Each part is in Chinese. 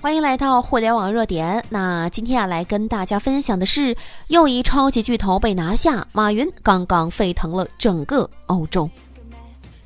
欢迎来到互联网热点。那今天啊，来跟大家分享的是，又一超级巨头被拿下，马云刚刚沸腾了整个欧洲。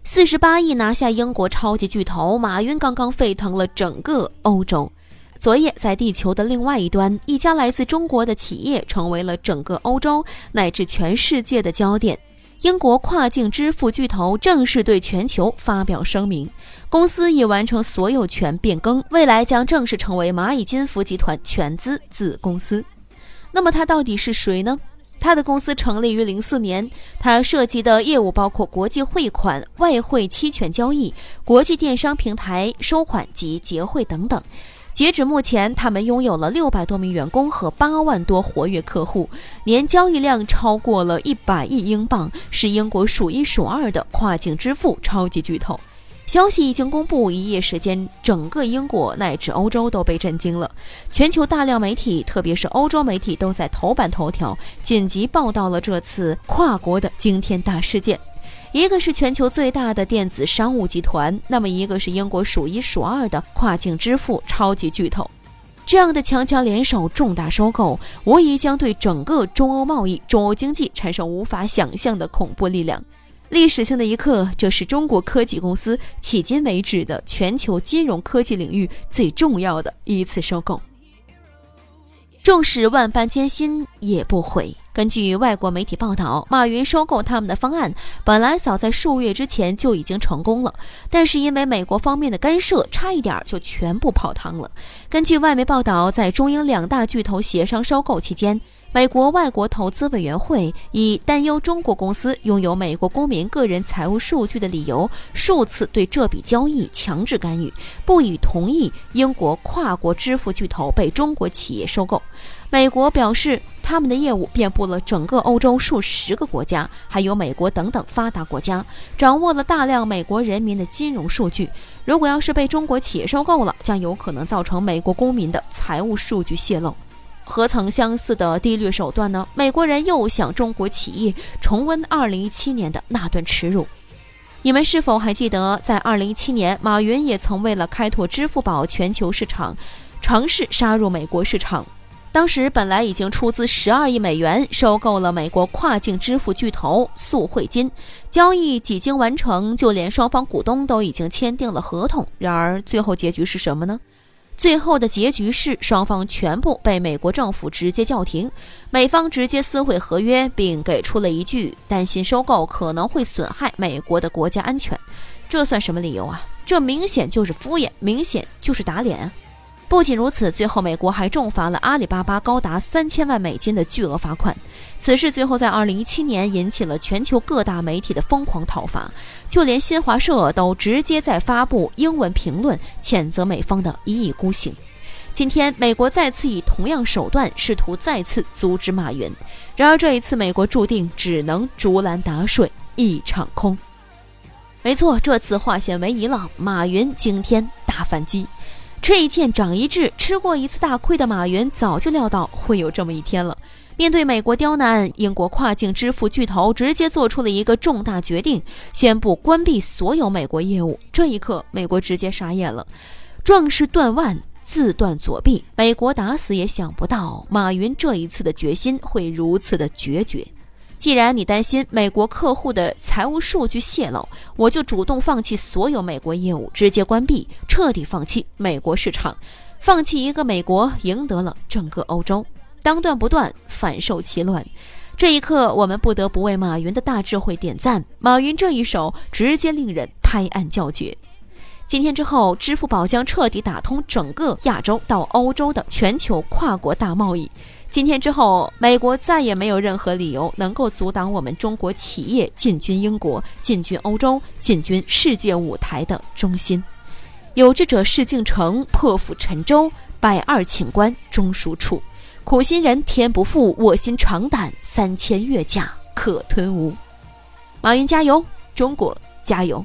四十八亿拿下英国超级巨头，马云刚刚沸腾了整个欧洲。昨夜，在地球的另外一端，一家来自中国的企业成为了整个欧洲乃至全世界的焦点。英国跨境支付巨头正式对全球发表声明，公司已完成所有权变更，未来将正式成为蚂蚁金服集团全资子公司。那么它到底是谁呢？它的公司成立于零四年，它涉及的业务包括国际汇款、外汇期权交易、国际电商平台、收款及结汇等等。截止目前，他们拥有了六百多名员工和八万多活跃客户，年交易量超过了一百亿英镑，是英国数一数二的跨境支付超级巨头。消息一经公布，一夜时间，整个英国乃至欧洲都被震惊了。全球大量媒体，特别是欧洲媒体，都在头版头条紧急报道了这次跨国的惊天大事件。一个是全球最大的电子商务集团，那么一个是英国数一数二的跨境支付超级巨头，这样的强强联手、重大收购，无疑将对整个中欧贸易、中欧经济产生无法想象的恐怖力量。历史性的一刻，这是中国科技公司迄今为止的全球金融科技领域最重要的一次收购。纵使万般艰辛，也不悔。根据外国媒体报道，马云收购他们的方案本来早在数月之前就已经成功了，但是因为美国方面的干涉，差一点就全部泡汤了。根据外媒报道，在中英两大巨头协商收购期间。美国外国投资委员会以担忧中国公司拥有美国公民个人财务数据的理由，数次对这笔交易强制干预，不予同意英国跨国支付巨头被中国企业收购。美国表示，他们的业务遍布了整个欧洲数十个国家，还有美国等等发达国家，掌握了大量美国人民的金融数据。如果要是被中国企业收购了，将有可能造成美国公民的财务数据泄露。何曾相似的低劣手段呢？美国人又想中国企业重温2017年的那段耻辱。你们是否还记得，在2017年，马云也曾为了开拓支付宝全球市场，尝试杀入美国市场。当时本来已经出资12亿美元收购了美国跨境支付巨头速汇金，交易几经完成，就连双方股东都已经签订了合同。然而，最后结局是什么呢？最后的结局是，双方全部被美国政府直接叫停，美方直接撕毁合约，并给出了一句担心收购可能会损害美国的国家安全。这算什么理由啊？这明显就是敷衍，明显就是打脸啊。不仅如此，最后美国还重罚了阿里巴巴高达三千万美金的巨额罚款。此事最后在二零一七年引起了全球各大媒体的疯狂讨伐，就连新华社都直接在发布英文评论，谴责美方的一意孤行。今天，美国再次以同样手段试图再次阻止马云，然而这一次，美国注定只能竹篮打水一场空。没错，这次化险为夷了，马云惊天大反击。吃一堑长一智，吃过一次大亏的马云早就料到会有这么一天了。面对美国刁难，英国跨境支付巨头直接做出了一个重大决定，宣布关闭所有美国业务。这一刻，美国直接傻眼了。壮士断腕，自断左臂。美国打死也想不到，马云这一次的决心会如此的决绝。既然你担心美国客户的财务数据泄露，我就主动放弃所有美国业务，直接关闭，彻底放弃美国市场，放弃一个美国，赢得了整个欧洲。当断不断，反受其乱。这一刻，我们不得不为马云的大智慧点赞。马云这一手，直接令人拍案叫绝。今天之后，支付宝将彻底打通整个亚洲到欧洲的全球跨国大贸易。今天之后，美国再也没有任何理由能够阻挡我们中国企业进军英国、进军欧洲、进军世界舞台的中心。有志者事竟成，破釜沉舟，百二请关终属处。苦心人天不负，卧薪尝胆三千越甲可吞吴。马云加油，中国加油！